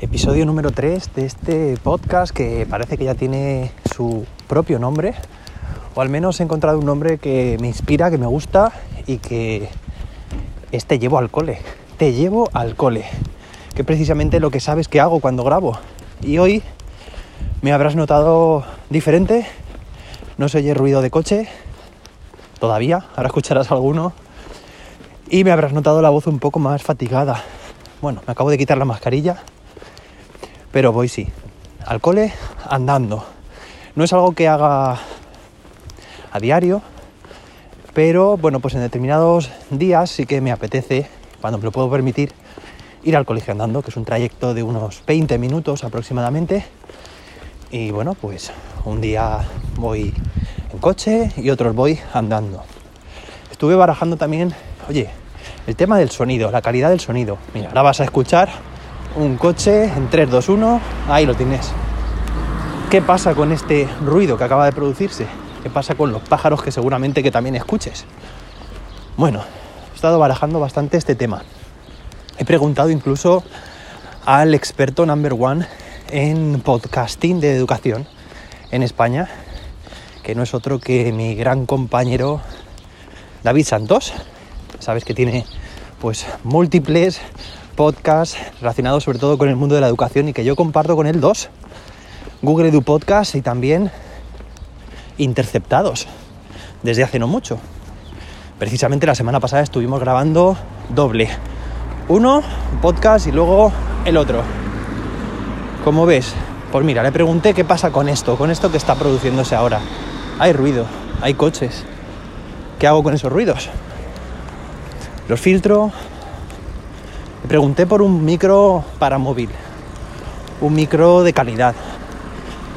episodio número 3 de este podcast que parece que ya tiene su propio nombre, o al menos he encontrado un nombre que me inspira, que me gusta y que es Te llevo al cole. Te llevo al cole, que precisamente lo que sabes que hago cuando grabo. Y hoy me habrás notado diferente, no se oye ruido de coche, todavía, ahora escucharás alguno, y me habrás notado la voz un poco más fatigada. Bueno, me acabo de quitar la mascarilla pero voy sí, al cole andando. No es algo que haga a diario, pero bueno, pues en determinados días sí que me apetece, cuando me lo puedo permitir, ir al colegio andando, que es un trayecto de unos 20 minutos aproximadamente. Y bueno, pues un día voy en coche y otros voy andando. Estuve barajando también, oye, el tema del sonido, la calidad del sonido. Mira, ahora vas a escuchar un coche en 3, 2, 1, ahí lo tienes. ¿Qué pasa con este ruido que acaba de producirse? ¿Qué pasa con los pájaros que seguramente que también escuches? Bueno, he estado barajando bastante este tema. He preguntado incluso al experto number one en podcasting de educación en España, que no es otro que mi gran compañero David Santos. Sabes que tiene pues múltiples podcast relacionado sobre todo con el mundo de la educación y que yo comparto con él dos. Google Edu Podcast y también Interceptados, desde hace no mucho. Precisamente la semana pasada estuvimos grabando doble. Uno, podcast y luego el otro. Como ves, pues mira, le pregunté qué pasa con esto, con esto que está produciéndose ahora. Hay ruido, hay coches. ¿Qué hago con esos ruidos? Los filtro, pregunté por un micro para móvil, un micro de calidad.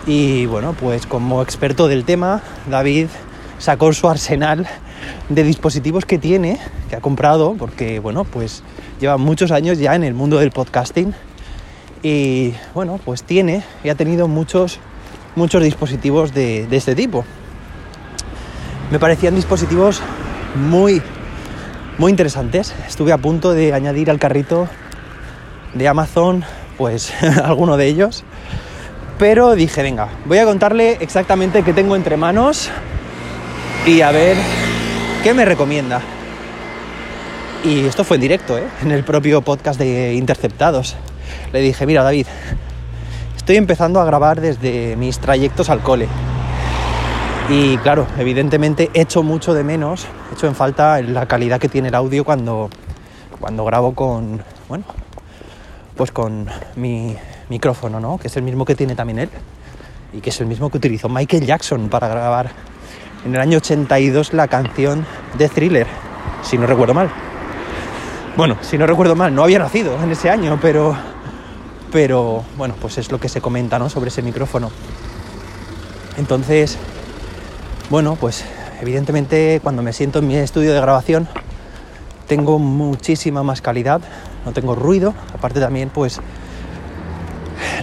Y bueno, pues como experto del tema, David sacó su arsenal de dispositivos que tiene, que ha comprado, porque bueno, pues lleva muchos años ya en el mundo del podcasting. Y bueno, pues tiene y ha tenido muchos, muchos dispositivos de, de este tipo. Me parecían dispositivos muy muy interesantes. Estuve a punto de añadir al carrito de Amazon, pues alguno de ellos. Pero dije, venga, voy a contarle exactamente qué tengo entre manos y a ver qué me recomienda. Y esto fue en directo, ¿eh? en el propio podcast de Interceptados. Le dije, mira David, estoy empezando a grabar desde mis trayectos al cole. Y claro, evidentemente echo mucho de menos, echo en falta la calidad que tiene el audio cuando, cuando grabo con, bueno, pues con mi micrófono, ¿no? Que es el mismo que tiene también él y que es el mismo que utilizó Michael Jackson para grabar en el año 82 la canción de Thriller, si no recuerdo mal. Bueno, si no recuerdo mal, no había nacido en ese año, pero pero bueno, pues es lo que se comenta, ¿no? sobre ese micrófono. Entonces, bueno, pues evidentemente cuando me siento en mi estudio de grabación tengo muchísima más calidad, no tengo ruido, aparte también pues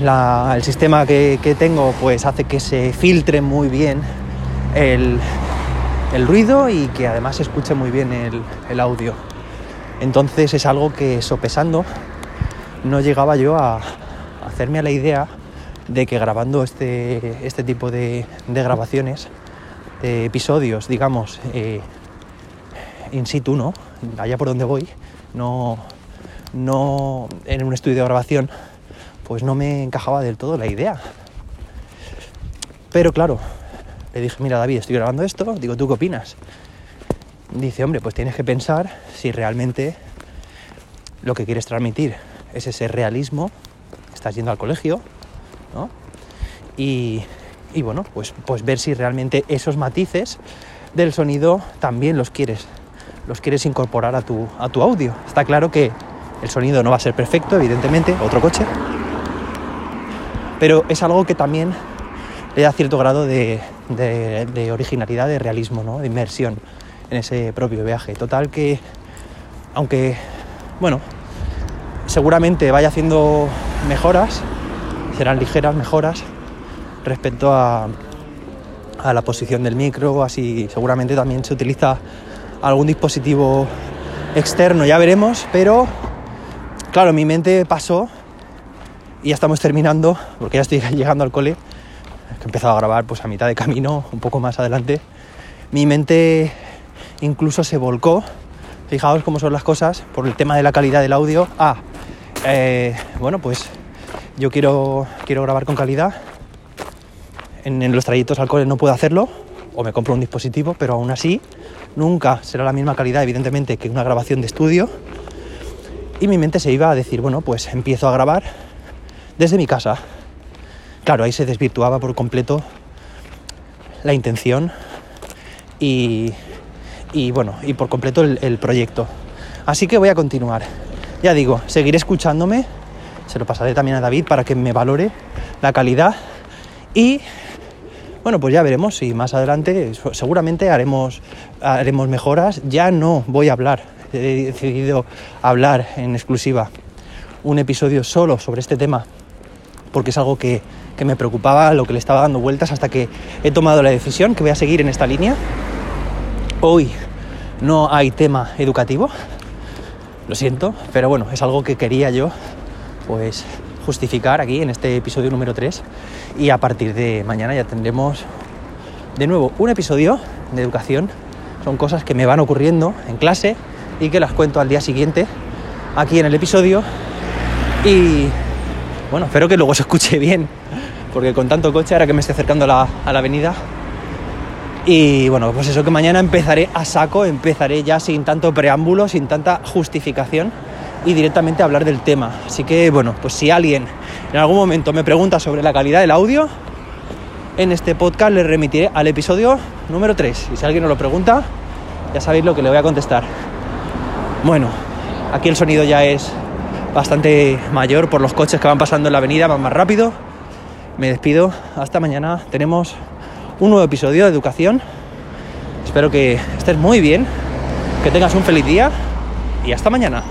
el sistema que, tengo pues hace que se filtre muy bien el, ruido y que además se escuche muy bien el, audio. Entonces es algo que sopesando no llegaba yo a, hacerme a la idea de que grabando este, este tipo de grabaciones de episodios, digamos, eh, in situ, ¿no? Allá por donde voy, no, no en un estudio de grabación, pues no me encajaba del todo la idea. Pero claro, le dije, mira David, estoy grabando esto, digo, ¿tú qué opinas? Dice, hombre, pues tienes que pensar si realmente lo que quieres transmitir es ese realismo, estás yendo al colegio, ¿no? Y, y bueno, pues, pues ver si realmente esos matices del sonido también los quieres, los quieres incorporar a tu, a tu audio. Está claro que el sonido no va a ser perfecto, evidentemente, otro coche, pero es algo que también le da cierto grado de, de, originalidad, de realismo, ¿no? de inmersión en ese propio viaje. Total que, aunque, bueno, seguramente vaya haciendo mejoras, serán ligeras mejoras, respecto a, a la posición del micro, así seguramente también se utiliza algún dispositivo externo, ya veremos, pero claro, mi mente pasó y ya estamos terminando, porque ya estoy llegando al cole, que he empezado a grabar pues a mitad de camino, un poco más adelante. Mi mente incluso se volcó, fijaos cómo son las cosas, por el tema de la calidad del audio. Ah, eh, bueno, pues yo quiero, quiero grabar con calidad. En, los trayectos al no puedo hacerlo, o me compro un dispositivo, pero aún así nunca será la misma calidad, evidentemente, que una grabación de estudio. Y mi mente se iba a decir, bueno, pues empiezo a grabar desde mi casa. Claro, ahí se desvirtuaba por completo la intención y, y bueno, y por completo el, el proyecto. Así que voy a continuar. Ya digo, seguiré escuchándome, se lo pasaré también a David para que me valore la calidad y bueno, pues ya veremos si más adelante seguramente haremos, haremos mejoras. Ya no voy a hablar, he decidido hablar en exclusiva un episodio solo sobre este tema porque es algo que, que me preocupaba, lo que le estaba dando vueltas hasta que he tomado la decisión que voy a seguir en esta línea. Hoy no hay tema educativo, lo siento, pero bueno, es algo que quería yo pues justificar aquí en este episodio número 3 y a partir de mañana ya tendremos de nuevo un episodio de educación. Son cosas que me van ocurriendo en clase y que las cuento al día siguiente aquí en el episodio y bueno, espero que luego se escuche bien porque con tanto coche ahora que me estoy acercando a la, a la avenida y bueno, pues eso que mañana empezaré a saco, empezaré ya sin tanto preámbulo, sin tanta justificación y directamente hablar del tema. Así que bueno, pues si alguien en algún momento me pregunta sobre la calidad del audio, en este podcast le remitiré al episodio número 3. Y si alguien no lo pregunta, ya sabéis lo que le voy a contestar. Bueno, aquí el sonido ya es bastante mayor por los coches que van pasando en la avenida, van más rápido. Me despido, hasta mañana. Tenemos un nuevo episodio de educación. Espero que estés muy bien, que tengas un feliz día y hasta mañana.